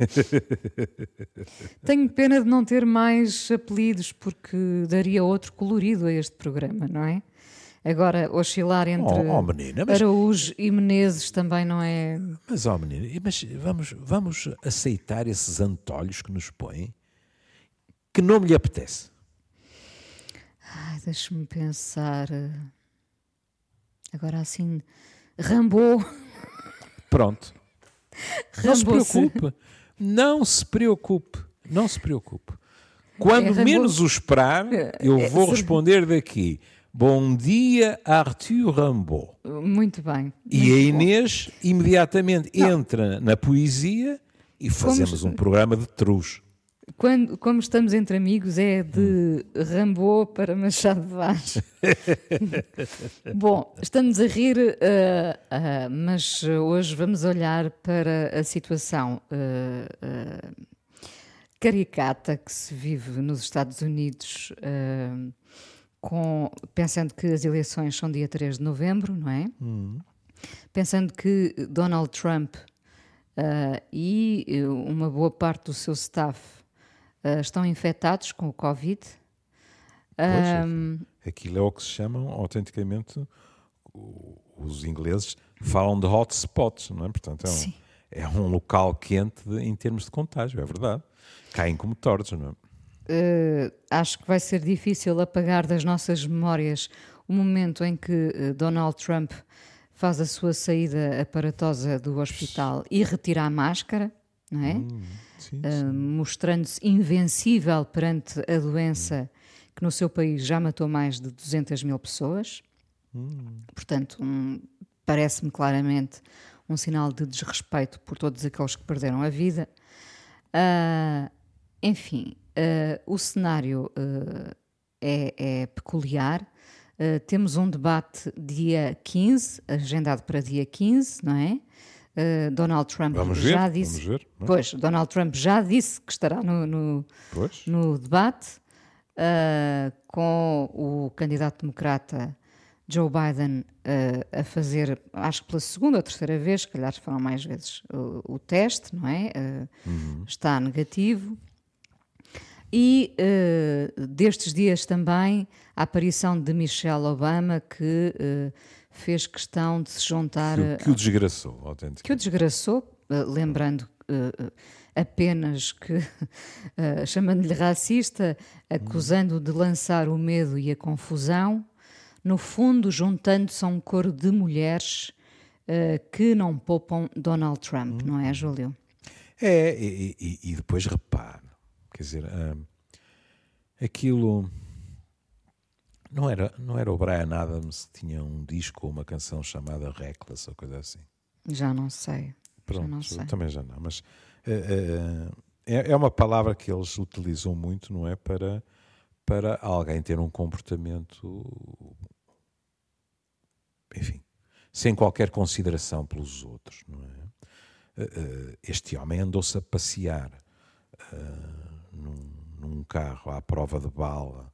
Tenho pena de não ter mais apelidos porque daria outro colorido a este programa, não é? Agora, oscilar entre Oh, oh, menina, mas- Araújo e Menezes também não é. Mas, ó menino, mas vamos, vamos aceitar esses antolhos que nos põem? Que nome lhe apetece? Ai, deixa-me pensar. Agora assim. Rambo. Pronto. Não se preocupe. Não se preocupe. Não se preocupe. Quando É menos o esperar, eu é, vou se- responder daqui. Bom dia, Arthur Rambo. Muito bem. E muito a bom. Inês imediatamente entra na poesia e fazemos um programa de truz. Quando, como estamos entre amigos, é de Hum. Rambo para Machado de Vaz. Bom, estamos a rir, ah, ah, mas hoje vamos olhar para a situação ah, caricata que se vive nos Estados Unidos, com, pensando que as eleições são dia 3 de novembro, não é? Pensando que Donald Trump e uma boa parte do seu staff ah, estão infectados com o Covid. Ahm, Aquilo é o que se chamam, autenticamente, os ingleses falam de hotspots, não é? Portanto, é um, Sim. é um local quente de- em termos de contágio, é verdade. Caem como tortos, não é? eh, acho que vai ser difícil apagar das nossas memórias o momento em que eh, Donald Trump faz a sua saída aparatosa do hospital e retira a máscara, não é? Sim, Ah, mostrando-se invencível perante a doença que no seu país já matou mais de 200 mil pessoas. Portanto, um- parece-me claramente um sinal de desrespeito por todos aqueles que perderam a vida. Ah, enfim, ah, o cenário é, é peculiar. Temos um debate dia 15, agendado para dia 15, não é? Ah, Donald Trump Vamos já disse. ver, é? Pois, Donald Trump já disse que estará no, no, no debate ah, com o candidato democrata Joe Biden ah, a fazer, acho que pela segunda ou terceira vez, se calhar foram mais vezes, o, o teste, não é? Ah, Está negativo. E destes dias também a aparição de Michelle Obama, que fez questão de se juntar Que, que o desgraçou, autenticamente. que o desgraçou, eh, lembrando eh, apenas que, eh, chamando-lhe racista, acusando-o de lançar o medo e a confusão, no fundo, juntando-se a um coro de mulheres que não poupam Donald Trump, não é, Júlio? É, e, e- e depois repare, quer dizer, hum, aquilo não era, não era o Brian Adams que tinha um disco ou uma canção chamada Reckless ou coisa assim. Já não sei. Pronto, já não sei. também já não, mas eh, eh, é, é uma palavra que eles utilizam muito, não é? Para, para alguém ter um comportamento, enfim, sem qualquer consideração pelos outros, não é? Eh, eh, Este homem andou-se a passear eh, num, num carro à prova de bala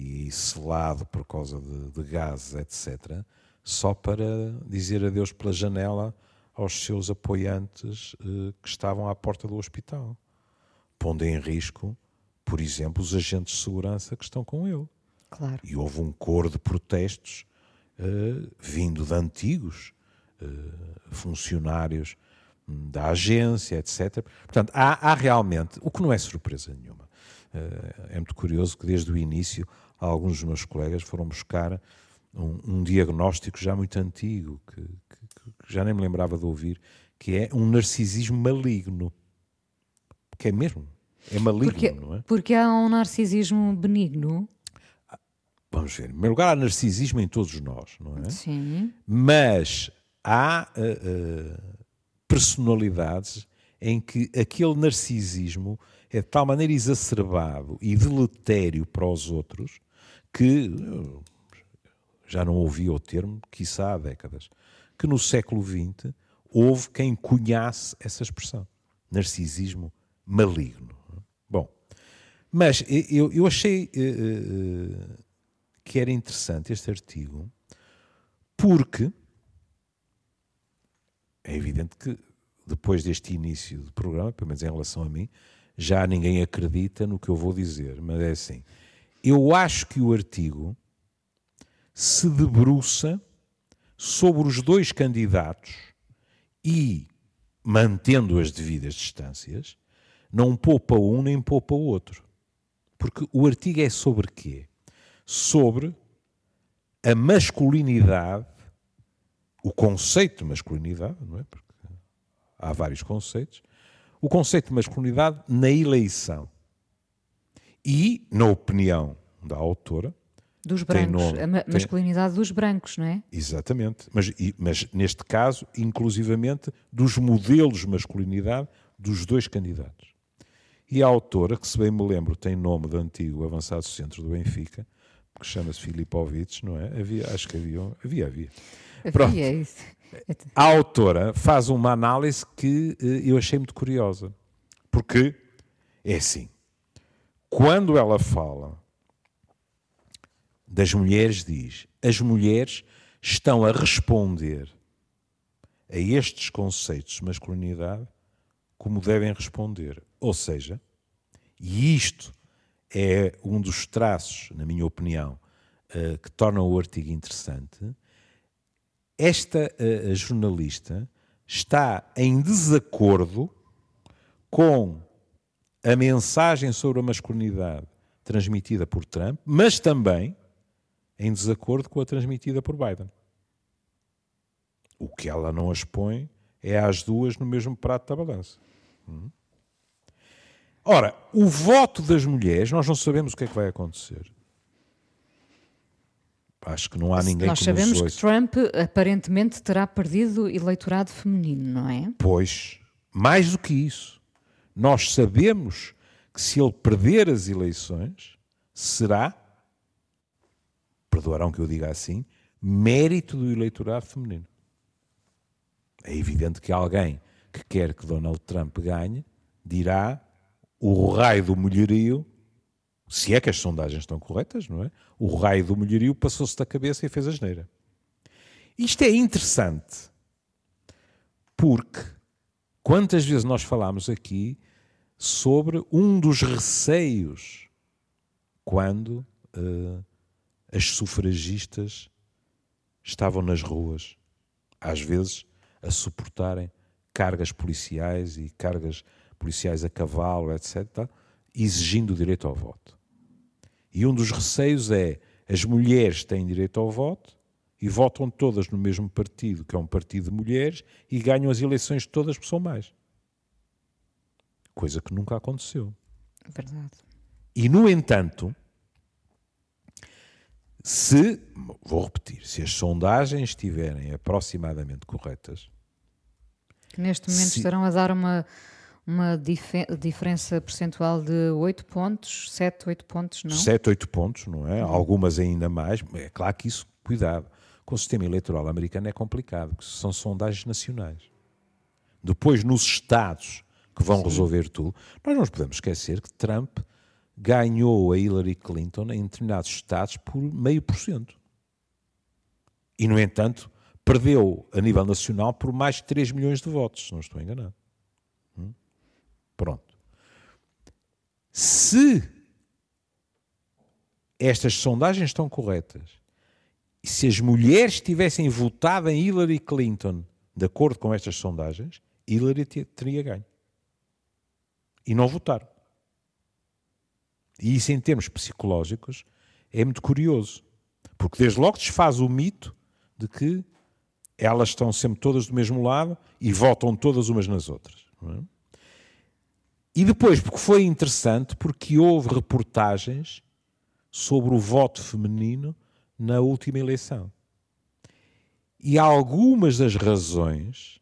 e selado por causa de, de gases, etc., só para dizer adeus pela janela aos seus apoiantes eh, que estavam à porta do hospital, pondo em risco, por exemplo, os agentes de segurança que estão com ele. Claro. E houve um coro de protestos eh, vindo de antigos eh, funcionários hum, da agência, etc. Portanto, há, há realmente, o que não é surpresa nenhuma. Eh, é muito curioso que desde o início alguns dos meus colegas foram buscar um, um diagnóstico já muito antigo, que, que- que já nem me lembrava de ouvir, que é um narcisismo maligno. Que é mesmo. É maligno, Porque, não é? porque há um narcisismo benigno. Vamos ver. Em primeiro lugar, há narcisismo em todos nós, não é? Sim. Mas há eh, eh, personalidades em que aquele narcisismo é de tal maneira exacerbado e deletério para os outros que já não ouvi o termo, quiçá há décadas, que no século XX houve quem cunhasse essa expressão, narcisismo maligno. Bom, mas eu, eu achei eh, eh, que era interessante este artigo porque é evidente que depois deste início do programa, pelo menos em relação a mim, já ninguém acredita no que eu vou dizer, mas é assim. Eu acho que o artigo se debruça sobre os dois candidatos e, mantendo as devidas distâncias, não poupa um nem poupa o outro. Porque o artigo é sobre quê? Sobre a masculinidade, o conceito de masculinidade, não é? Porque há vários conceitos, o conceito de masculinidade na eleição. E, na opinião da autora, dos brancos, nome, a ma tem... masculinidade dos brancos, não é? Exatamente, mas, mas neste caso, inclusivamente, dos modelos de masculinidade dos dois candidatos. E a autora, que se bem me lembro, tem nome de antigo avançado centro do Benfica, que chama-se Filipovic, não é? Havia, acho que havia, havia, havia. Pronto. Havia isso. A autora faz uma análise que eh, eu achei muito curiosa. Porque é assim: quando ela fala das mulheres, diz: as mulheres estão a responder a estes conceitos de masculinidade como devem responder. Ou seja, e isto é um dos traços, na minha opinião, uh, que tornam o artigo interessante. Esta uh, jornalista está em desacordo com a mensagem sobre a masculinidade transmitida por Trump, mas também em desacordo com a transmitida por Biden. O que ela não as põe é as duas no mesmo prato da balança. Hum? Ora, o voto das mulheres, nós não sabemos o que é que vai acontecer. Acho que não há ninguém nós que sabemos que Trump aparentemente terá perdido o eleitorado feminino, não é? Pois, mais do que isso. Nós sabemos que se ele perder as eleições, será, perdoarão que eu diga assim, mérito do eleitorado feminino. É evidente que alguém que quer que Donald Trump ganhe dirá o raio do mulherio, se é que as sondagens estão corretas, não é? O raio do mulherio passou-se da cabeça e fez a geneira. Isto é interessante porque quantas vezes nós falámos aqui sobre um dos receios quando uh, as sufragistas estavam nas ruas, às vezes a suportarem cargas policiais e cargas policiais a cavalo, etc., exigindo o direito ao voto. E um dos receios é as mulheres têm direito ao voto e votam todas no mesmo partido, que é um partido de mulheres, e ganham as eleições todas porque são mais. Coisa que nunca aconteceu. Verdade. E, no entanto, se, vou repetir, se as sondagens estiverem aproximadamente corretas. Que neste momento se, estarão a dar uma, uma dif diferença percentual de 8 pontos, 7, 8 pontos, não? 7, 8 pontos, não é? Algumas ainda mais. É claro que isso, cuidado, com o sistema eleitoral americano é complicado, porque são sondagens nacionais. Depois, nos Estados que vão Sim. resolver tudo, nós não podemos esquecer que Trump ganhou a Hillary Clinton em determinados Estados por meio por cento. E, no entanto, perdeu a nível nacional por mais de 3 milhões de votos, se não estou enganado. Pronto. Se estas sondagens estão corretas, e se as mulheres tivessem votado em Hillary Clinton de acordo com estas sondagens, Hillary teria ganho. E não votaram. E isso, em termos psicológicos, é muito curioso. Porque desde logo desfaz o mito de que elas estão sempre todas do mesmo lado e votam todas umas nas outras. É? E depois, porque foi interessante, porque houve reportagens sobre o voto feminino na última eleição. E algumas das razões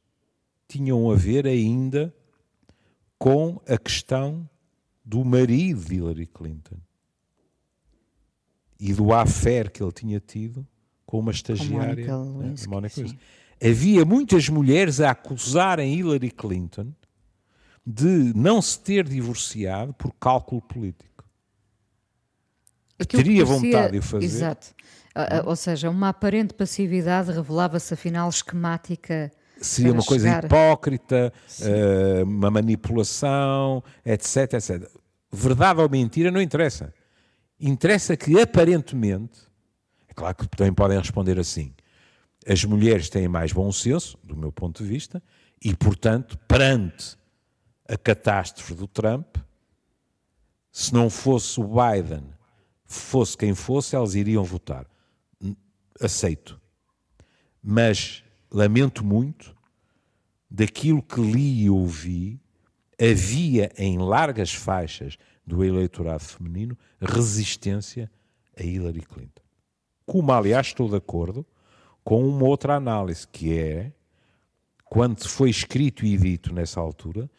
tinham a ver ainda com a questão do marido de Hillary Clinton e do affair que ele tinha tido com uma estagiária, com Monica Lewinsky, Monica Lewinsky. Havia muitas mulheres a acusarem Hillary Clinton de não se ter divorciado por cálculo político. Aquilo Teria parecia, vontade de o fazer. Exato. Hum? Ou seja, uma aparente passividade revelava-se afinal esquemática seria uma coisa chegar. hipócrita, uh, uma manipulação, etc, etc. Verdade ou mentira não interessa. Interessa que aparentemente, é claro que também podem responder assim, as mulheres têm mais bom senso, do meu ponto de vista, e portanto, perante a catástrofe do Trump, se não fosse o Biden, fosse quem fosse, elas iriam votar. Aceito. Mas lamento muito, daquilo que li e ouvi, havia em largas faixas do eleitorado feminino resistência a Hillary Clinton. Como, aliás, estou de acordo com uma outra análise, que é, quando foi escrito e dito nessa altura,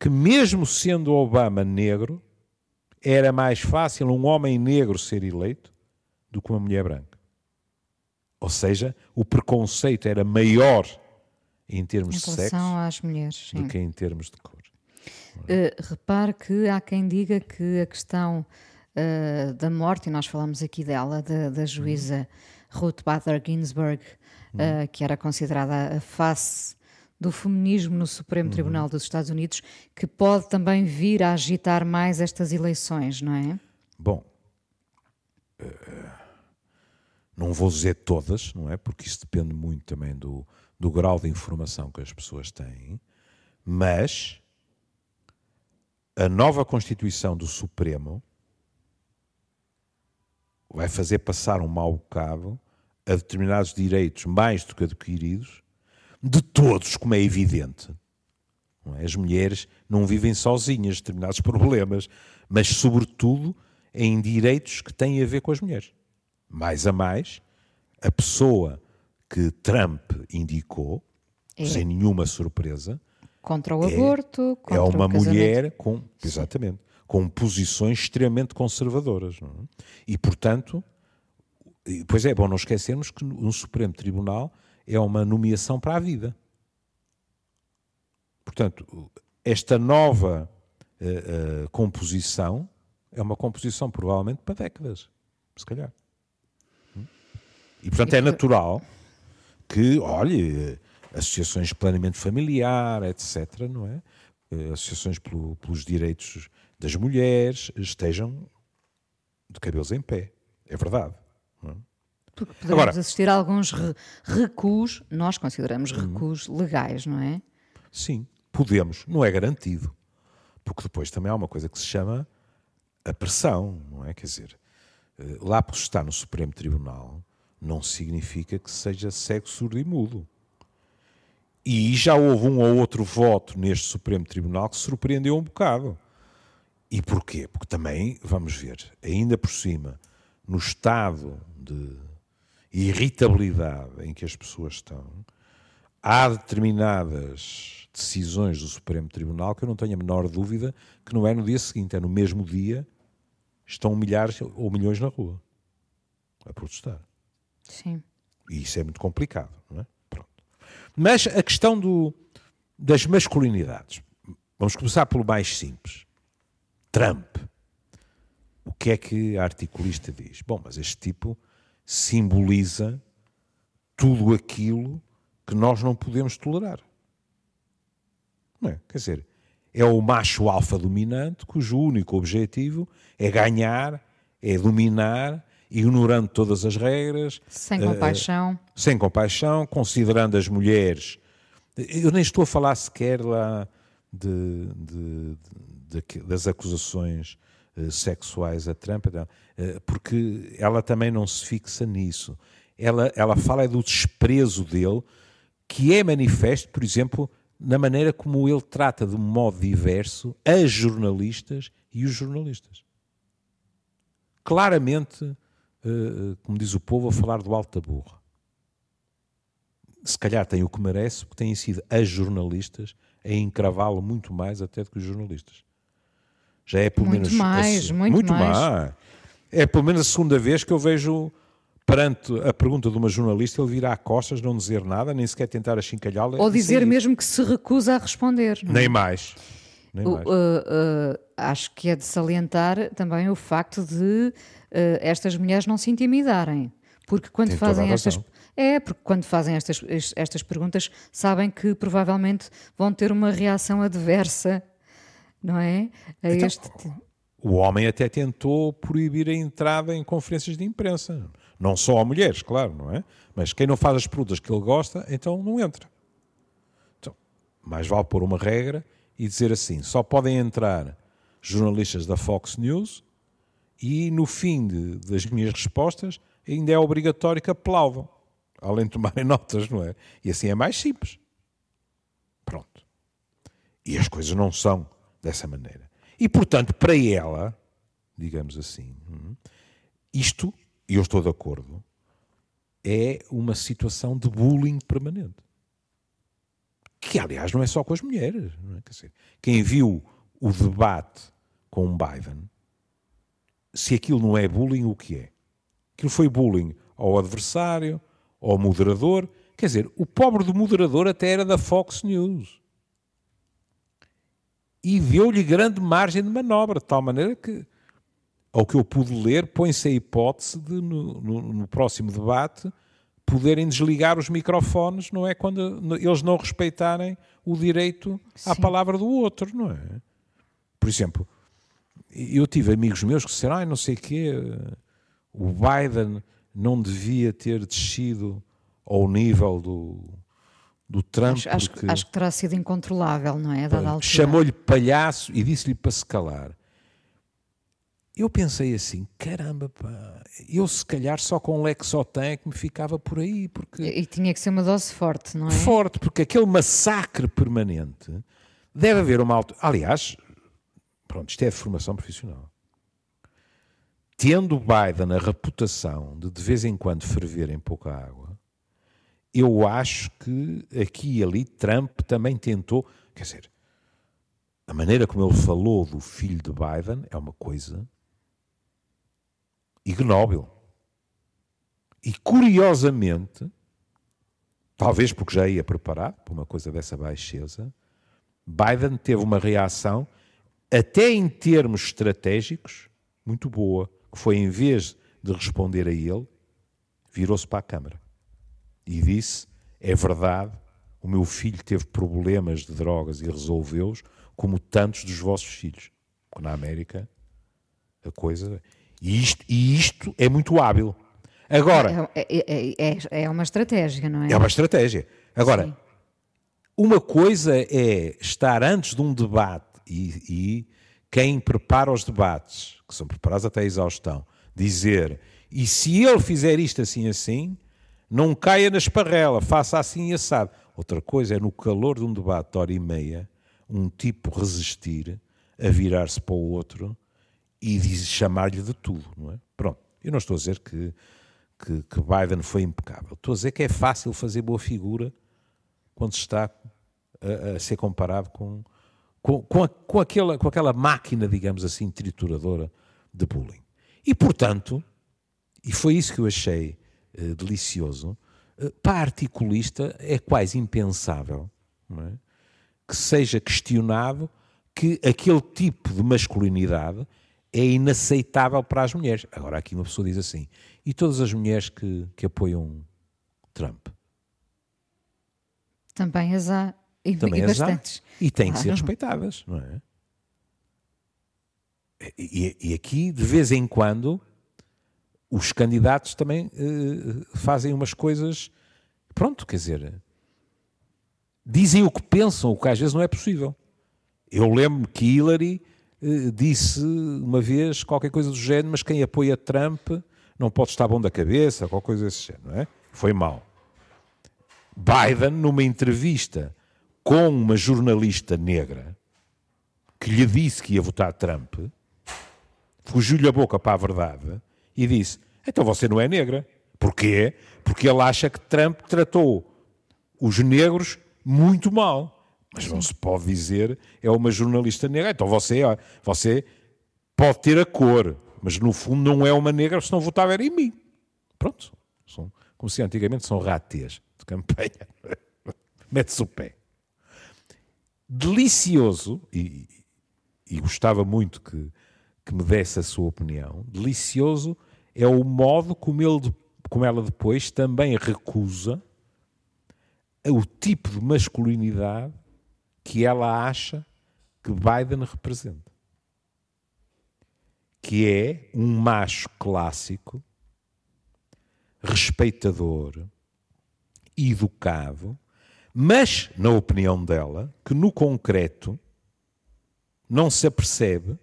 que mesmo sendo Obama negro, era mais fácil um homem negro ser eleito do que uma mulher branca. Ou seja, o preconceito era maior em termos em de sexo às mulheres, do que em termos de cor. Uh, repare que há quem diga que a questão uh, da morte, e nós falamos aqui dela, da, da juíza Ruth Bader Ginsburg, uh, que era considerada a face do feminismo no Supremo Tribunal dos Estados Unidos, que pode também vir a agitar mais estas eleições, não é? Bom, não vou dizer todas, não é? Porque isso depende muito também do, do grau de informação que as pessoas têm, mas a nova Constituição do Supremo vai fazer passar um mau bocado a determinados direitos mais do que adquiridos de todos, como é evidente. É? As mulheres não vivem sozinhas determinados problemas, mas, sobretudo, em direitos que têm a ver com as mulheres. Mais a mais, a pessoa que Trump indicou, é. sem nenhuma surpresa, contra o é, aborto, contra é uma mulher com, exatamente, com posições extremamente conservadoras. É? E, portanto, pois é bom não esquecermos que no Supremo Tribunal é uma nomeação para a vida. Portanto, esta nova uh, uh, composição é uma composição provavelmente para décadas, se calhar. E portanto é natural que, olhe, associações de planeamento familiar, etc., não é? Eh, associações pelo, pelos direitos das mulheres estejam de cabelos em pé. É verdade. Não é? Porque podemos Agora, assistir a alguns re recuos, nós consideramos uhum. recuos legais, não é? Sim, podemos, não é garantido. Porque depois também há uma coisa que se chama a pressão, não é? Quer dizer, eh, lá por estar no Supremo Tribunal, não significa que seja cego, surdo e mudo. E já houve um ou outro voto neste Supremo Tribunal que surpreendeu um bocado. E porquê? Porque também, vamos ver, ainda por cima, no estado de irritabilidade em que as pessoas estão, há determinadas decisões do Supremo Tribunal que eu não tenho a menor dúvida que não é no dia seguinte, é no mesmo dia, estão milhares ou milhões na rua a protestar. Sim. E isso é muito complicado, não é? Pronto. Mas a questão do, das masculinidades. Vamos começar pelo mais simples. Trump. O que é que a articulista diz? Bom, mas este tipo simboliza tudo aquilo que nós não podemos tolerar. Não é? Quer dizer, é o macho alfa dominante cujo único objetivo é ganhar, é dominar, ignorando todas as regras. Sem compaixão. Uh, sem compaixão, considerando as mulheres. Eu nem estou a falar sequer lá de, de, de, das acusações eh, sexuais a Trump, eh, porque ela também não se fixa nisso. Ela, ela fala do desprezo dele, que é manifesto, por exemplo, na maneira como ele trata de um modo diverso as jornalistas e os jornalistas. Claramente, eh, como diz o povo, a falar do alto da burra. Se calhar tem o que merece, porque têm sido as jornalistas a encravá-lo muito mais até do que os jornalistas. Já é pelo muito menos. Mais, a, muito, muito mais, mais. É pelo menos a segunda vez que eu vejo, perante a pergunta de uma jornalista, ele virar a costas, não dizer nada, nem sequer tentar achincalhá-la. Ou dizer mesmo que se recusa a responder. É? Nem mais. Nem mais. Uh, uh, acho que é de salientar também o facto de estas mulheres não se intimidarem. Porque quando Tem fazem estas, É, porque quando fazem estas, estas perguntas sabem que provavelmente vão ter uma reação adversa, não é? A então, este... O homem até tentou proibir a entrada em conferências de imprensa. Não só a mulheres, claro, não é? Mas quem não faz as perguntas que ele gosta, então não entra. Então, mais vale pôr uma regra e dizer assim: só podem entrar jornalistas da Fox News e no fim de, das minhas respostas ainda é obrigatório que aplaudam, além de tomarem notas, não é? E assim é mais simples. Pronto. E as coisas não são dessa maneira. E portanto, para ela, digamos assim, hum, isto, e eu estou de acordo, é uma situação de bullying permanente. Que, aliás, não é só com as mulheres. É? Quem viu o debate com Biden, se aquilo não é bullying, o que é? Aquilo foi bullying ao adversário, ao moderador. Quer dizer, o pobre do moderador até era da Fox News. E deu-lhe grande margem de manobra, de tal maneira que, ao que eu pude ler, põe-se a hipótese de, no, no, no próximo debate, poderem desligar os microfones, não é? Quando eles não respeitarem o direito Sim. à palavra do outro, não é? Por exemplo, eu tive amigos meus que disseram, ah, não sei o quê, o Biden não devia ter descido ao nível do, do Trump. Acho, porque, acho, que terá sido incontrolável, não é? Chamou-lhe palhaço e disse-lhe para se calar. Eu pensei assim, caramba, pá, eu se calhar só com Lexotan é que me ficava por aí. Porque... E, e tinha que ser uma dose forte, não é? Forte, porque aquele massacre permanente deve haver uma. Aliás, pronto, isto é formação profissional. Tendo Biden a reputação de de vez em quando ferver em pouca água, eu acho que aqui e ali Trump também tentou. Quer dizer, a maneira como ele falou do filho de Biden é uma coisa ignóbil. E curiosamente, talvez porque já ia preparado para uma coisa dessa baixeza, Biden teve uma reação, até em termos estratégicos, muito boa, que foi em vez de responder a ele, virou-se para a Câmara e disse: É verdade, o meu filho teve problemas de drogas e resolveu-os, como tantos dos vossos filhos. Porque na América a coisa. E isto, e isto é muito hábil. Agora. É, é, é, é, uma estratégia, não é? É uma estratégia. Agora, Sim. uma coisa é estar antes de um debate e, e quem prepara os debates, que são preparados até a exaustão, dizer e se ele fizer isto assim assim, não caia na esparrela, faça assim e assado. Outra coisa é no calor de um debate de hora e meia, um tipo resistir a virar-se para o outro e chamar-lhe de tudo, não é? Pronto, eu não estou a dizer que, que, que, Biden foi impecável. Estou a dizer que é fácil fazer boa figura quando se está a, a ser comparado com, com, com, a, com, aquela, com aquela máquina, digamos assim, trituradora de bullying. E, portanto, e foi isso que eu achei uh, delicioso, uh, para articulista é quase impensável é? que seja questionado que aquele tipo de masculinidade é inaceitável para as mulheres. Agora, aqui uma pessoa diz assim: e todas as mulheres que, que apoiam Trump? Também as há. E, Também e as. Há. E têm claro. que ser respeitadas, não é? E, e, aqui, de vez em quando, os candidatos também uh, fazem umas coisas. Pronto, quer dizer. Dizem o que pensam, o que às vezes não é possível. Eu lembro que Hillary uh, disse uma vez qualquer coisa do género, mas quem apoia Trump não pode estar bom da cabeça, qualquer coisa desse género, não é? Foi mal. Biden, numa entrevista com uma jornalista negra que lhe disse que ia votar Trump, fugiu-lhe a boca para a verdade e disse: Então você não é negra. Porquê? Porque ele acha que Trump tratou os negros muito mal. Mas não se pode dizer, é uma jornalista negra. Então você, você pode ter a cor, mas no fundo não é uma negra, se não votava era em mim. Pronto. São, como se antigamente são ratês de campanha. Mete-se o pé delicioso, e, e gostava muito que, que me desse a sua opinião, delicioso é o modo como ele como ela depois também recusa o tipo de masculinidade que ela acha que Biden representa. Que é um macho clássico, respeitador, educado, mas, na opinião dela, que no concreto não se apercebe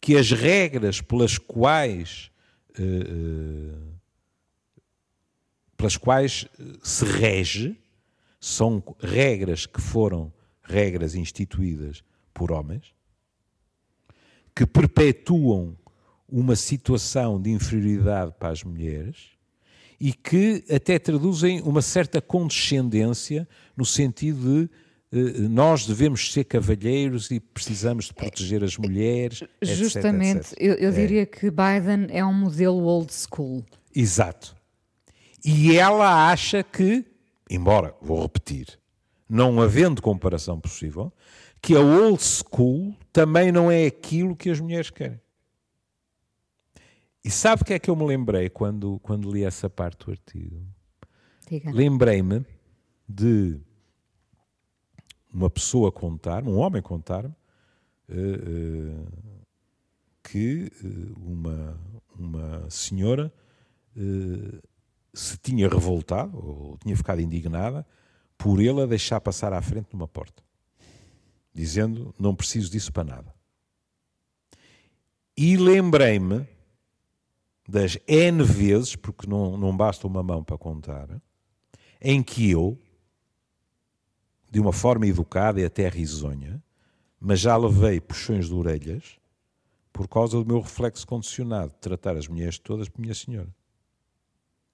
que as regras pelas quais, uh, pelas quais se rege são regras que foram regras instituídas por homens, que perpetuam uma situação de inferioridade para as mulheres e que até traduzem uma certa condescendência no sentido de eh, nós devemos ser cavalheiros e precisamos de proteger as mulheres. Justamente, etc, etc. eu, eu é. diria que Biden é um modelo old school. Exato. E ela acha que, embora, vou repetir, não havendo comparação possível, que a old school também não é aquilo que as mulheres querem. E sabe o que é que eu me lembrei quando, quando li essa parte do artigo? Lembrei-me de uma pessoa contar, um homem contar-me, uh, uh, que uh, uma, uma senhora se tinha revoltado ou tinha ficado indignada por ele a deixar passar à frente numa porta, dizendo: Não preciso disso para nada. E lembrei-me das N vezes, porque não, não basta uma mão para contar, em que eu, de uma forma educada e até risonha, mas já levei puxões de orelhas por causa do meu reflexo condicionado de tratar as mulheres todas por minha senhora.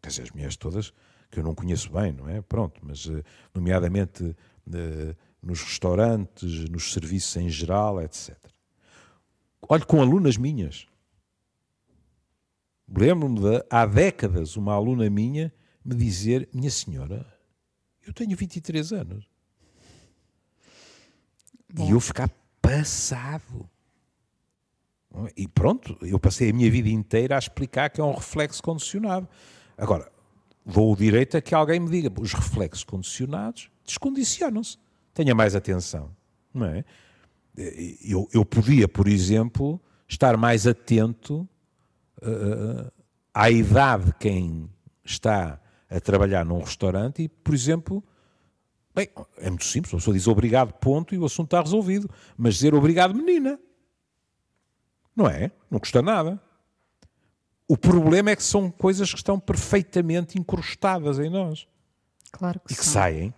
Quer dizer, as mulheres todas que eu não conheço bem, não é? Pronto, mas eh, nomeadamente eh, nos restaurantes, nos serviços em geral, etc. Olho com alunas minhas. Lembro-me de, há décadas, uma aluna minha me dizer: Minha senhora, eu tenho 23 anos. Bom. E eu ficar passado. E pronto, eu passei a minha vida inteira a explicar que é um reflexo condicionado. Agora, vou o direito a que alguém me diga, os reflexos condicionados descondicionam-se. Tenha mais atenção, não é? Eu, eu podia, por exemplo, estar mais atento uh, à idade de quem está a trabalhar num restaurante e, por exemplo, bem, é muito simples, a pessoa diz obrigado, ponto, e o assunto está resolvido. Mas dizer obrigado, menina, não é? Não custa nada. O problema é que são coisas que estão perfeitamente incrustadas em nós. Claro que E que são. saem.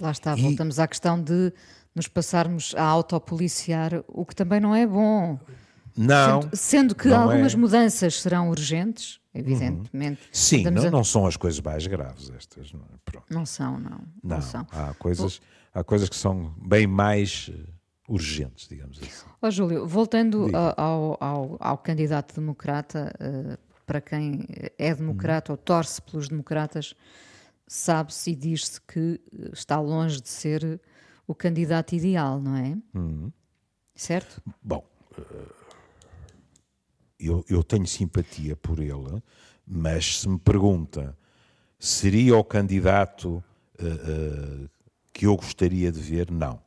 Lá está, voltamos e... à questão de nos passarmos a autopoliciar, o que também não é bom. Não. Sendo, sendo que algumas é. mudanças serão urgentes, evidentemente. Uhum. Sim, não, a... não, são as coisas mais graves estas. Não, é? não são, não. Não, não são. Há, coisas, há coisas que são bem mais eh, urgentes, digamos assim. Ó oh, Júlio, voltando ao, ao, ao, candidato democrata, uh, para quem é democrata uhum. ou torce pelos democratas, sabe-se e diz-se que está longe de ser o candidato ideal, não é? Uhum. Certo? Bom, eu, eu tenho simpatia por ele, mas se me pergunta seria o candidato uh, que eu gostaria de ver, não.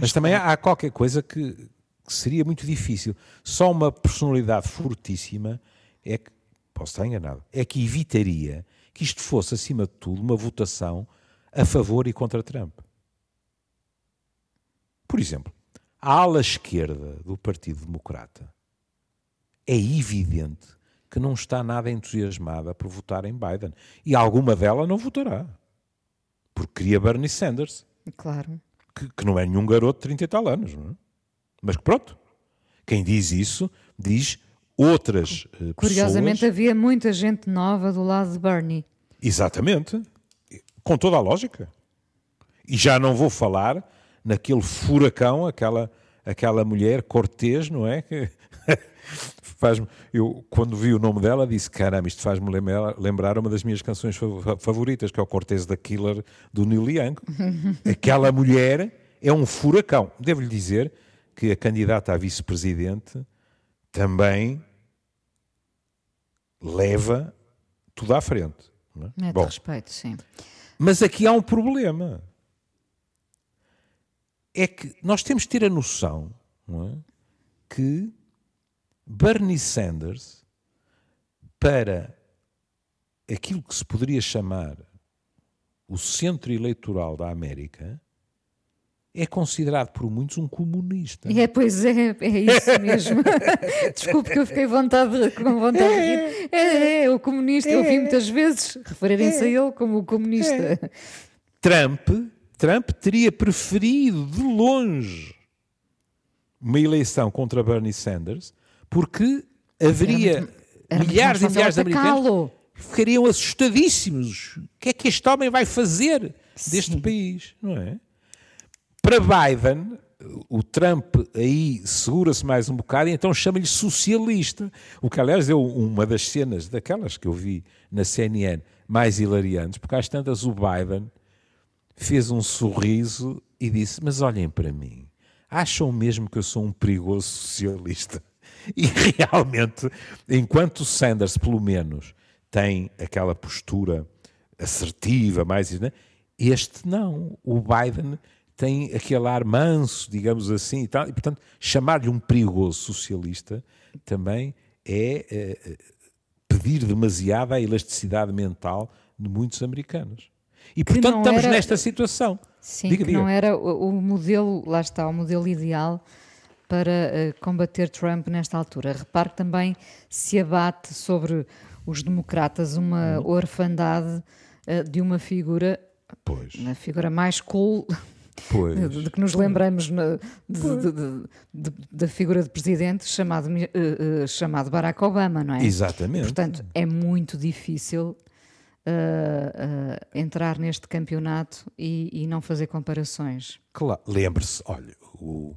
Mas também há, há qualquer coisa que, que, seria muito difícil. Só uma personalidade fortíssima é que, posso estar enganado, é que evitaria que isto fosse, acima de tudo, uma votação a favor e contra Trump. Por exemplo, a ala esquerda do Partido Democrata é evidente que não está nada entusiasmada por votar em Biden. E alguma dela não votará. Porque queria Bernie Sanders. Claro que, que não é nenhum garoto de 30 e tal anos. É? Mas que pronto, quem diz isso diz outras uh, Curiosamente pessoas... havia muita gente nova do lado de Bernie. Exatamente, com toda a lógica. E já não vou falar naquele furacão, aquela, aquela mulher cortês, não é? faz eu quando vi o nome dela disse caramba isto faz-me lembrar uma das minhas canções favoritas que é o Cortez da Killer do Neil Young aquela mulher é um furacão devo-lhe dizer que a candidata a vice-presidente também leva tudo à frente. Não é? Mete Bom, respeito, sim. Mas aqui há um problema. É que nós temos de ter a noção é? que Bernie Sanders, para aquilo que se poderia chamar o centro eleitoral da América, é considerado por muitos um comunista. É, pois é, é isso mesmo. Desculpe que eu fiquei vontade, com vontade é, de rir. É, é, é, o comunista. É, eu vi muitas vezes referirem-se a ele como o comunista. É. Trump, Trump teria preferido de longe uma eleição contra Bernie Sanders porque haveria era milhares e milhares de americanos ficariam assustadíssimos. O que é que este homem vai fazer deste Sim. país, não é? Para Biden, o Trump aí segura-se mais um bocado e então chama-lhe socialista. O que, aliás, deu uma das cenas daquelas que eu vi na CNN mais hilariantes, porque às tantas o Biden fez um sorriso e disse: Mas olhem para mim, acham mesmo que eu sou um perigoso socialista? E realmente, enquanto Sanders, pelo menos, tem aquela postura assertiva, mais. Né? Este não. O Biden tem aquele ar manso, digamos assim, e, tal, e portanto, chamar-lhe um perigoso socialista também é, é pedir demasiado à elasticidade mental de muitos americanos. E portanto estamos era, nesta situação. Sim, diga, que diga. não era o, o, modelo, lá está, o modelo ideal para uh, combater Trump nesta altura. Repare que também se abate sobre os democratas uma hum. orfandade uh, de uma figura, pois. a figura mais cool Pois. De, que nos lembramos da figura de presidente chamado, uh, uh, chamado Barack Obama, não é? Exatamente. Portanto, é muito difícil uh, entrar neste campeonato e, e, não fazer comparações. Claro. Lembre-se, olha, o,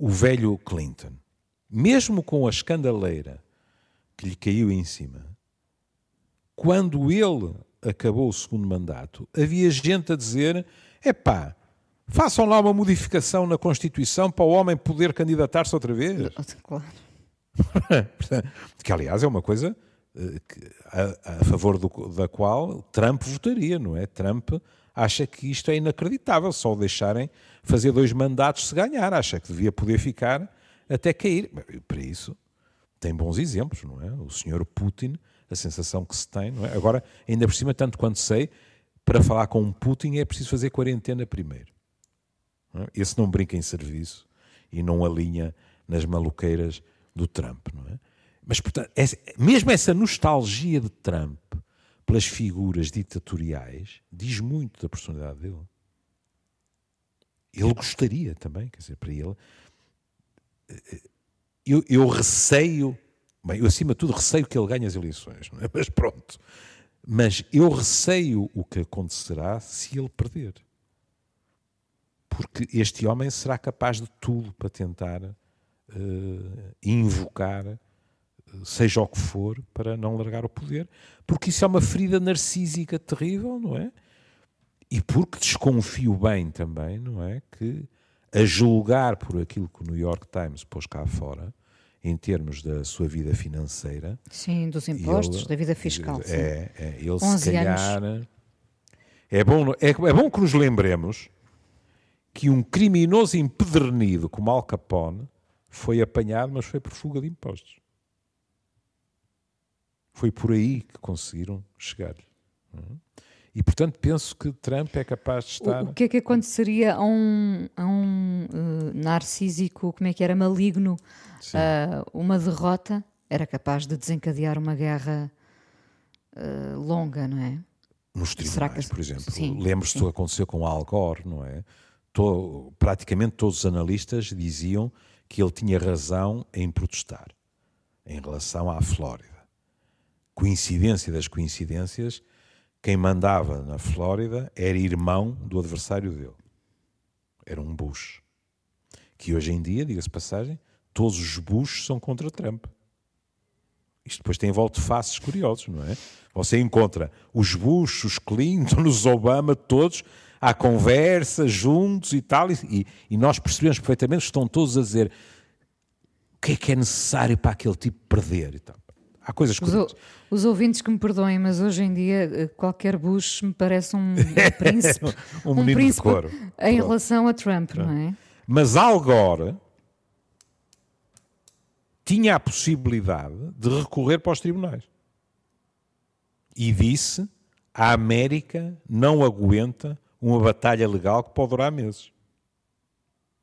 o velho Clinton, mesmo com a escandaleira que lhe caiu em cima, quando ele acabou o segundo mandato, havia gente a dizer: epá, Façam lá uma modificação na Constituição para o homem poder candidatar-se outra vez. Claro. que, aliás, é uma coisa eh, a, a favor do, da qual Trump votaria, não é? Trump acha que isto é inacreditável, só o deixarem fazer dois mandatos se ganhar. Acha que devia poder ficar até cair. Para isso, tem bons exemplos, não é? O senhor Putin, a sensação que se tem, não é? Agora, ainda por cima, tanto quanto sei, para falar com um Putin é preciso fazer quarentena primeiro. Esse não brinca em serviço e não alinha nas maluqueiras do Trump, não é? Mas, portanto, mesmo essa nostalgia de Trump pelas figuras ditatoriais diz muito da personalidade dele. Ele gostaria também, quer dizer, para ele. Eu, eu receio, bem, eu acima de tudo receio que ele ganhe as eleições, é? mas pronto. Mas eu receio o que acontecerá se ele perder porque este homem será capaz de tudo para tentar uh, invocar, eh, seja o que for, para não largar o poder, porque isso é uma ferida narcísica terrível, não é? E porque desconfio bem também, não é? Que a julgar por aquilo que o New York Times pôs cá fora, em termos da sua vida financeira. Sim, dos impostos, ele, da vida fiscal. É, é ele se calhar. Anos. É bom, é, é bom que nos lembremos que um criminoso empedernido como Al Capone foi apanhado, mas foi por fuga de impostos. Foi por aí que conseguiram chegar-lhe. Uhum. E, portanto, penso que Trump é capaz de estar. O, que é que aconteceria a um, a um uh, narcísico, como é que era, maligno, uh, uma derrota? Era capaz de desencadear uma guerra uh, longa, não é? Nos tribunais, que... por exemplo. Lembro-se do que aconteceu com Al Gore, não é? praticamente todos os analistas diziam que ele tinha razão em protestar em relação à Flórida. Coincidência das coincidências, quem mandava na Flórida era irmão do adversário dele. Era um Bush. Que hoje em dia, diga-se passagem, todos os Bush são contra Trump. Isto depois tem volta faces curiosos, não é? Você encontra os Bush, os Clinton, os Obama, todos à conversa, juntos e tal, e, e nós percebemos perfeitamente que estão todos a dizer o que é que é necessário para aquele tipo perder. E tal. Há coisas Os, curiosas. os ouvintes que me perdoem, mas hoje em dia eh, qualquer Bush me parece um, um príncipe, Um menino de príncipe em relação a Trump, não é? Mas Al Gore tinha a possibilidade de recorrer para os tribunais. E disse: a América não aguenta uma batalha legal que pode durar meses.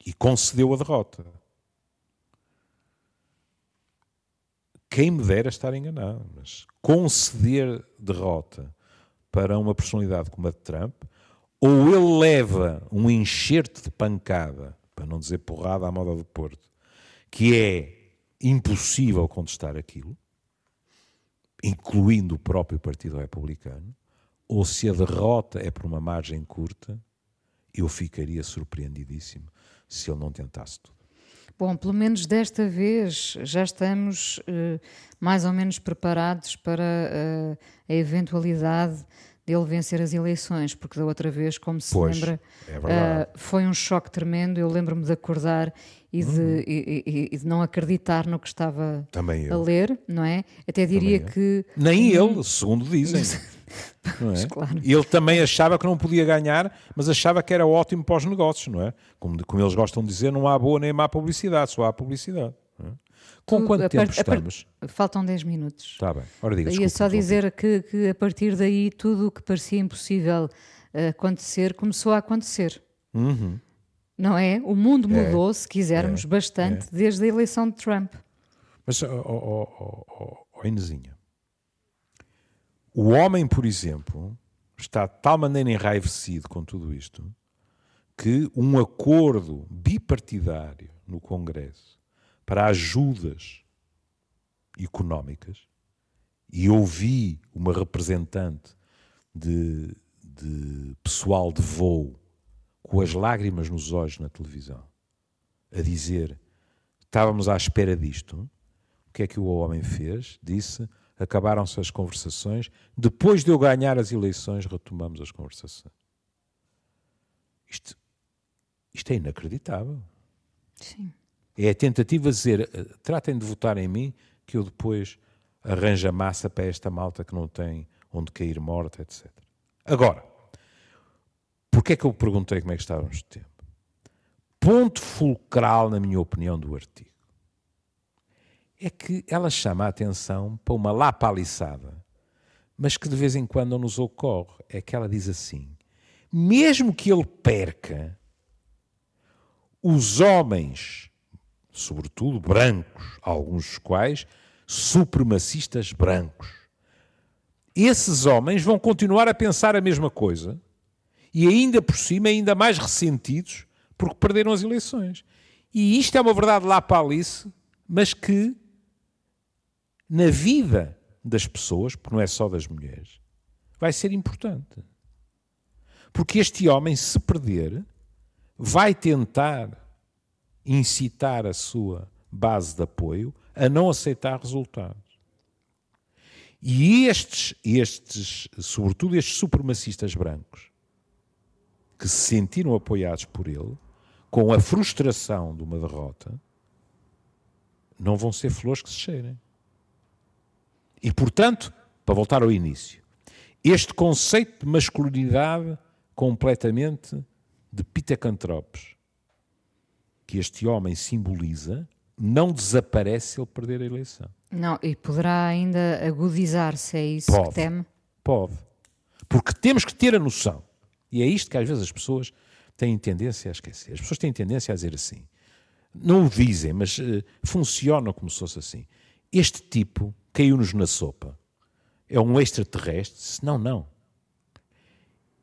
E concedeu a derrota. Quem me dera estar enganado, mas conceder derrota para uma personalidade como a de Trump, ou ele leva um enxerto de pancada, para não dizer porrada à moda do Porto, que é impossível contestar aquilo, incluindo o próprio Partido Republicano, ou se a derrota é por uma margem curta, eu ficaria surpreendidíssimo se ele não tentasse tudo. Bom, pelo menos desta vez já estamos eh, mais ou menos preparados para eh, a eventualidade dele vencer as eleições, porque da outra vez, como se Pois, lembra, é eh, foi um choque tremendo. Eu lembro-me de acordar e de, Uhum. e- e- e de não acreditar no que estava a ler, não é? Até diria que Nem ele, segundo dizem. Não é? claro. Ele também achava que não podia ganhar, mas achava que era ótimo para os negócios, não é? Como, como eles gostam de dizer, não há boa nem má publicidade, só há publicidade. é? Com quanto a tempo par- a par- estamos? faltam 10 minutos. Está bem. Ora, diga, Ia só dizer que, que a partir daí tudo o que parecia impossível eh, acontecer começou a acontecer. Uhum. Não é? O mundo mudou, se quisermos, É. bastante desde a eleição de Trump. Mas, ó ó, ó, ó, ó, Inesinha, o homem, por exemplo, está de tal maneira enraivecido com tudo isto que um acordo bipartidário no Congresso para ajudas económicas, e ouvi uma representante de, de pessoal de voo com as lágrimas nos olhos na televisão a dizer estávamos à espera disto. O que é que o homem fez? Disse: acabaram-se as conversações. Depois de eu ganhar as eleições, retomamos as conversações. Isto, isto é inacreditável. Sim. É a tentativa de dizer: eh, tratem de votar em mim, que eu depois arranjo a massa para esta malta que não tem onde cair morta, etc. Agora, porquê é que eu perguntei como é que estávamos de tempo? Ponto fulcral, na minha opinião, do artigo é que ela chama a atenção para uma lapaliçada, mas que de vez em quando nos ocorre. É que ela diz assim: mesmo que ele perca, os homens, sobretudo brancos, alguns dos quais supremacistas brancos, esses homens vão continuar a pensar a mesma coisa e ainda por cima ainda mais ressentidos porque perderam as eleições. E isto é uma verdade lá para Alice, mas que na vida das pessoas, porque não é só das mulheres, vai ser importante. Porque este homem, se perder, vai tentar incitar a sua base de apoio a não aceitar resultados. E estes, estes, sobretudo estes supremacistas brancos, que se sentiram apoiados por ele, com a frustração de uma derrota, não vão ser flores que se cheirem. E, portanto, para voltar ao início, este conceito de masculinidade completamente de pitacantropes que este homem simboliza não desaparece se ele perder a eleição. Não, e poderá ainda agudizar-se, é isso Pode. que teme? Pode. Porque temos que ter a noção. E é isto que às vezes as pessoas têm tendência a esquecer. As pessoas têm tendência a dizer assim. Não o dizem, mas uh, funcionam como se fosse assim. Este tipo caiu-nos na sopa. É um extraterrestre? Não, não.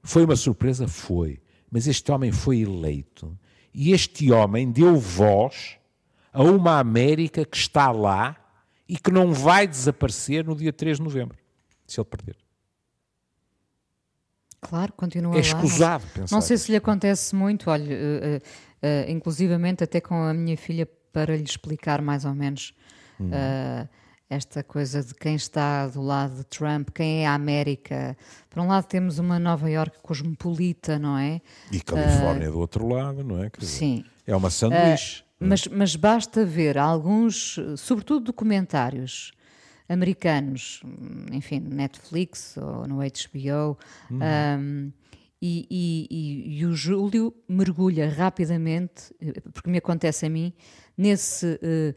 Foi uma surpresa? Foi. Mas este homem foi eleito. E este homem deu voz a uma América que está lá e que não vai desaparecer no dia 3 de novembro, se ele perder. Claro, continua É lá. escusado não, pensar não sei se nisto. lhe acontece muito, olha, eh, eh, inclusivamente até com a minha filha para lhe explicar mais ou menos Hum. eh, esta coisa de quem está do lado de Trump, quem é a América. Por um lado temos uma Nova York cosmopolita, não é? E Califórnia do outro lado, não é? Dizer, Sim. É uma sanduíche. Mas, mas basta ver alguns, sobretudo documentários, americanos, enfim, Netflix ou no HBO, uhum. um, e, e, e, o Júlio mergulha rapidamente, porque me acontece a mim, nesse uh,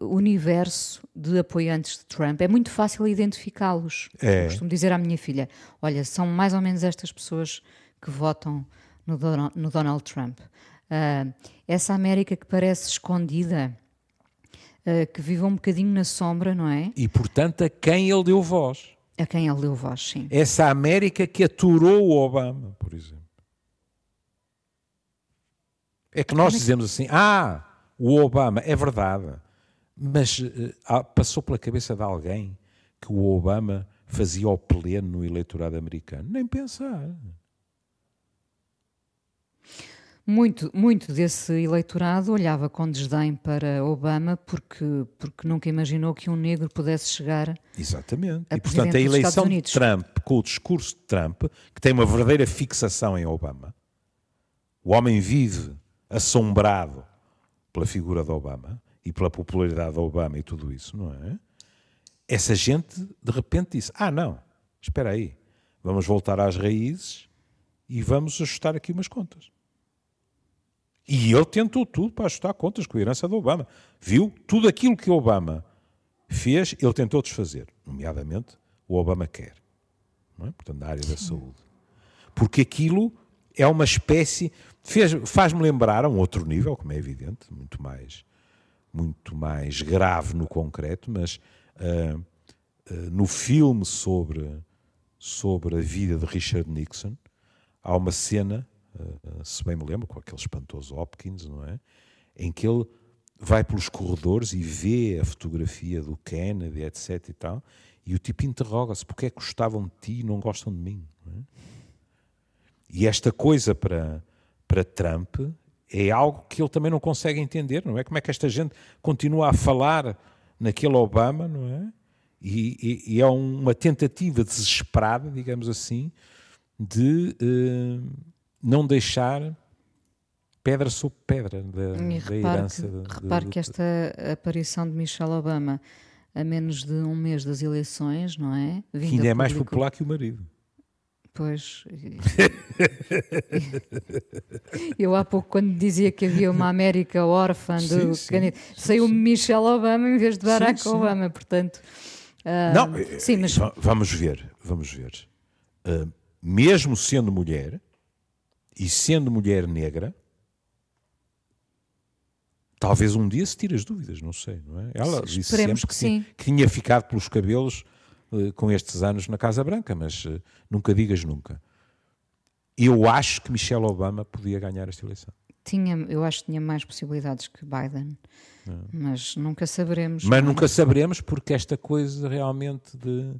universo de apoiantes de Trump. É muito fácil identificá-los. É. Costumo dizer à minha filha: olha, são mais ou menos estas pessoas que votam no Donald, no Donald Trump. Uh, essa América que parece escondida, uh, que vive um bocadinho na sombra, não é? E portanto a quem ele deu voz. A quem ele deu voz, sim. Essa América que aturou o Obama, por exemplo. É que nós é dizemos assim: ah, o Obama, é verdade, mas uh, passou pela cabeça de alguém que o Obama fazia o pleno no eleitorado americano? Nem pensar. Muito, muito desse eleitorado olhava com desdém para Obama porque, porque nunca imaginou que um negro pudesse chegar. Exatamente. A e portanto, a eleição de Trump, com o discurso de Trump, que tem uma verdadeira fixação em Obama, o homem vive assombrado pela figura de Obama e pela popularidade de Obama e tudo isso, não é? Essa gente de repente disse: Ah, não, espera aí, vamos voltar às raízes e vamos ajustar aqui umas contas. E ele tentou tudo para ajustar contas com a herança do Obama. Viu? Tudo aquilo que o Obama fez, ele tentou desfazer, nomeadamente o Obama quer. É? Portanto, na área da saúde. Porque aquilo é uma espécie. Faz-me lembrar a um outro nível, como é evidente, muito mais, muito mais grave no concreto, mas uh, uh, no filme sobre, sobre a vida de Richard Nixon, há uma cena eh, se bem me lembro, com aquele espantoso Hopkins, não é? Em que ele vai pelos corredores e vê a fotografia do Kennedy, etc e tal, e o tipo interroga-se, porque é que gostavam de ti e não gostam de mim? É? E esta coisa para, para Trump é algo que ele também não consegue entender, não é? Como é que esta gente continua a falar naquele Obama, não é? E, e, e é uma tentativa desesperada, digamos assim, de... Uh, não deixar pedra sobre pedra da, da herança. Que, repare que esta aparição de Michelle Obama a menos de um mês das eleições, não é? Vindo que ainda é mais popular que o marido. Pois. Eu há pouco, quando dizia que havia uma América órfã do sim, saiu sim. Michelle Obama em vez de Barack sim, Obama, portanto. Uh, não, sim, mas... vamos ver, vamos ver. Uh, mesmo sendo mulher, e sendo mulher negra, talvez um dia se tire as dúvidas, não sei, não é? Ela disse sempre que, tinha, que, tinha, ficado pelos cabelos uh, com estes anos na Casa Branca, mas nunca digas nunca. Eu acho que Michelle Obama podia ganhar esta eleição. Tinha, eu acho que tinha mais possibilidades que Biden, é. mas nunca saberemos. Mas nunca saberemos porque esta coisa realmente de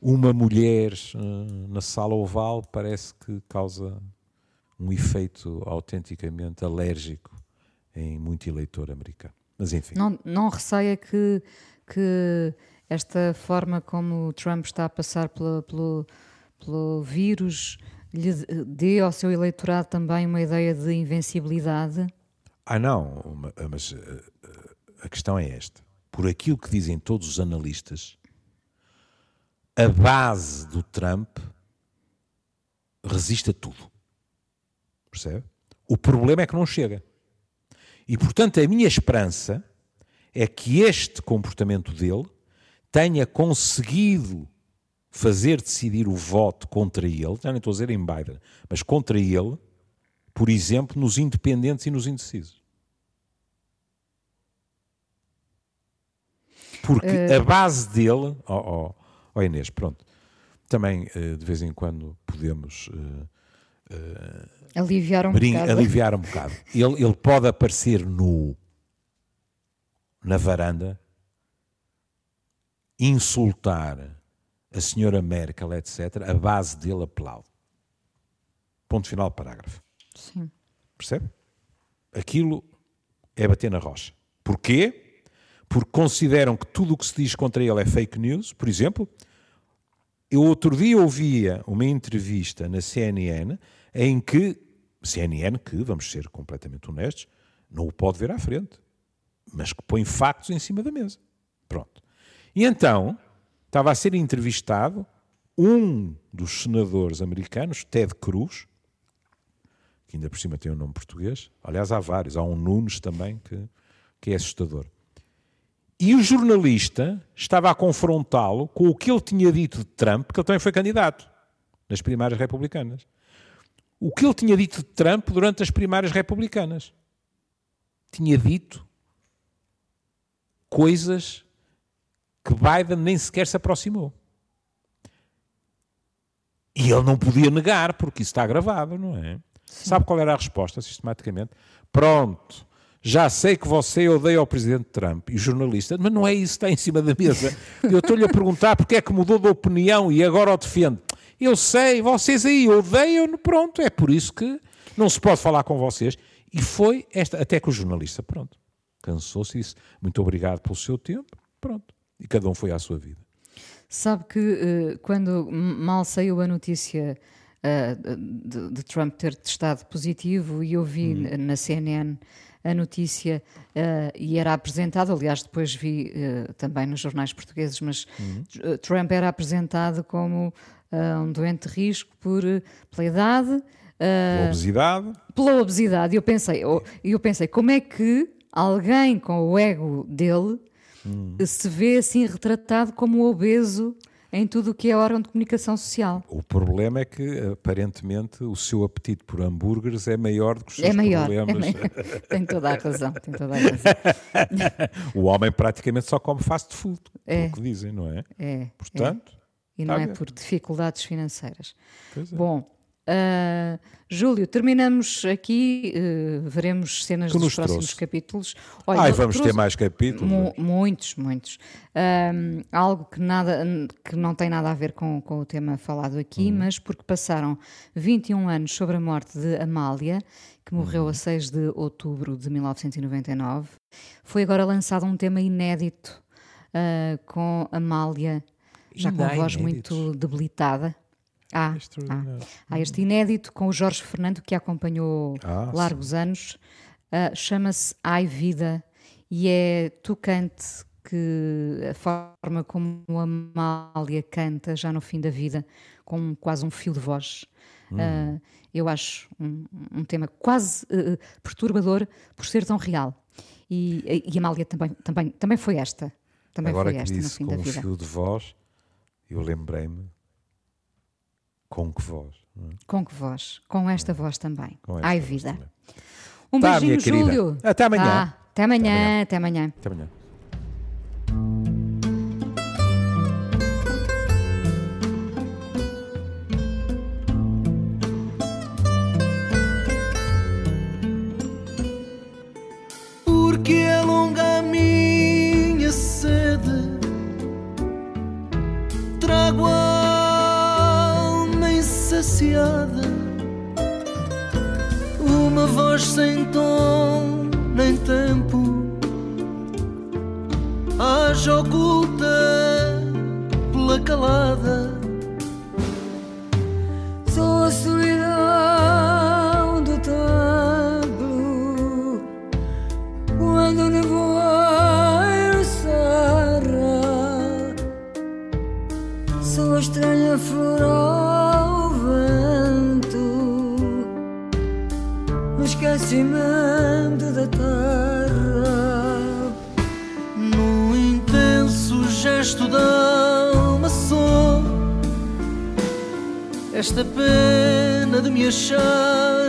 uma mulher uh, na sala oval parece que causa um efeito autenticamente alérgico em muito eleitor americano. Mas enfim. Não, não receia que, que esta forma como Trump está a passar pela, pelo, pelo vírus lhe dê ao seu eleitorado também uma ideia de invencibilidade? Ah, não, mas eh, eh, a questão é esta. Por aquilo que dizem todos os analistas, a base do Trump resiste a tudo. Percebe? O problema é que não chega. E, portanto, a minha esperança é que este comportamento dele tenha conseguido fazer decidir o voto contra ele, já nem estou a dizer em Biden, mas contra ele, por exemplo, nos independentes e nos indecisos. Porque uh... a base dele, oh, oh, oh, Inês, pronto, também uh, de vez em quando podemos uh, uh, aliviar um bocado. Aliviar um bocado. Ele, ele pode aparecer nu na varanda, insultar a senhora Merkel, etc. A base dele aplaude. Ponto final, parágrafo. Sim. Percebe? Aquilo é bater na rocha. Porquê? Porque consideram que tudo o que se diz contra ele é fake news. Por exemplo, eu outro dia ouvia uma entrevista na CNN em que CNN, que, vamos ser completamente honestos, não o pode ver à frente, mas que põe factos em cima da mesa. Pronto. E então, estava a ser entrevistado um dos senadores americanos, Ted Cruz, que ainda por cima tem um nome português. Aliás, há vários. Há um Nunes também que, que é assustador. E o jornalista estava a confrontá-lo com o que ele tinha dito de Trump, que ele também foi candidato nas primárias republicanas. O que ele tinha dito de Trump durante as primárias republicanas. Tinha dito coisas que Biden nem sequer se aproximou. E ele não podia negar, porque isso está gravado, não é? Sim. Sabe qual era a resposta, sistematicamente? Pronto, já sei que você odeia o presidente Trump e o jornalista, mas não é isso que está em cima da mesa. Eu estou-lhe a perguntar porque é que mudou de opinião e agora o defende. Eu sei, vocês aí odeiam, pronto, é por isso que não se pode falar com vocês. E foi esta, até que o jornalista, pronto, cansou-se e disse, muito obrigado pelo seu tempo, pronto. E cada um foi à sua vida. Sabe que uh, quando mal saiu a notícia uh, de, de, Trump ter testado positivo e eu vi hum. na CNN a notícia uh, e era apresentado, aliás, depois vi também nos jornais portugueses, mas hum. Trump era apresentado como um doente de risco por, pela idade. pela obesidade. Pela obesidade. E eu pensei, eu, eu pensei, como é que alguém com o ego dele hum. se vê assim retratado como obeso em tudo o que é órgão de comunicação social. O problema é que, aparentemente, o seu apetite por hambúrgueres é maior do que os seus é maior, problemas. É maior. tem toda a razão, tem toda a razão. o homem praticamente só come fast food, é o que dizem, não é? É. Portanto... É. E não é por dificuldades financeiras. É. Bom, Uh, Júlio, terminamos aqui, uh, veremos cenas dos próximos trouxe. capítulos. Olha, Ai, vamos ter mais capítulos. Mu muitos, muitos. Uh, algo que, nada, que não tem nada a ver com, com o tema falado aqui, uhum. mas porque passaram 21 anos sobre a morte de Amália, que morreu uhum. a 6 de outubro de 1999, foi agora lançado um tema inédito com Amália, já com a voz muito debilitada. Há, há, há, este inédito com o Jorge Fernando que acompanhou ah, largos sim. anos, uh, chama-se Ai Vida e é tocante que a forma como a Amália canta já no fim da vida, com quase um fio de voz. Hum. Uh, eu acho um, um tema quase uh, perturbador por ser tão real. E, e a Amália também, também, também foi esta. Também Agora foi esta que disse no fim com da um vida. fio de voz, eu lembrei-me com que voz? É? Com que voz? Com esta voz também. Ai, vida. Também. Um tá, beijinho, Júlio. Até amanhã. Tá. Até amanhã. Até amanhã. Até amanhã. Porque saciada. Uma voz sem tom nem tempo, haja oculta pela calada. Esta pena de me achar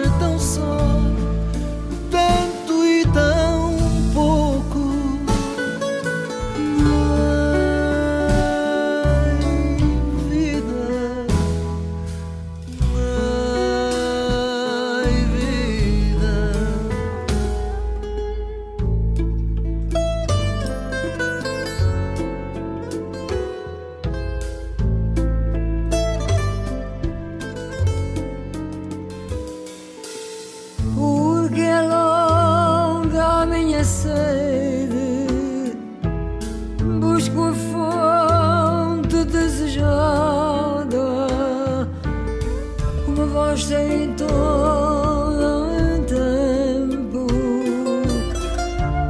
uma voz em todo o tempo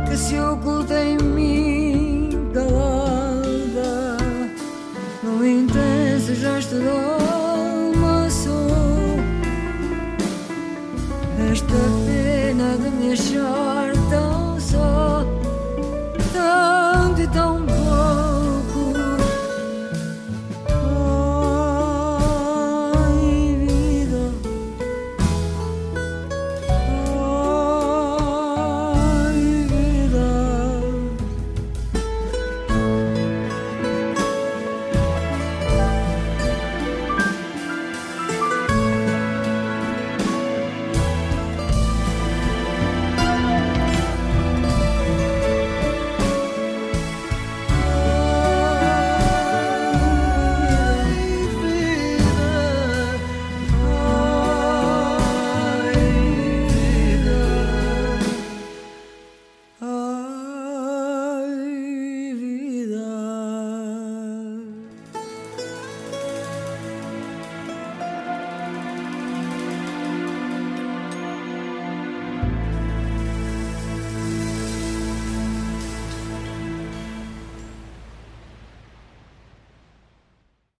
que se oculta em mim calada. No intenso gesto do sou esta pena de me achar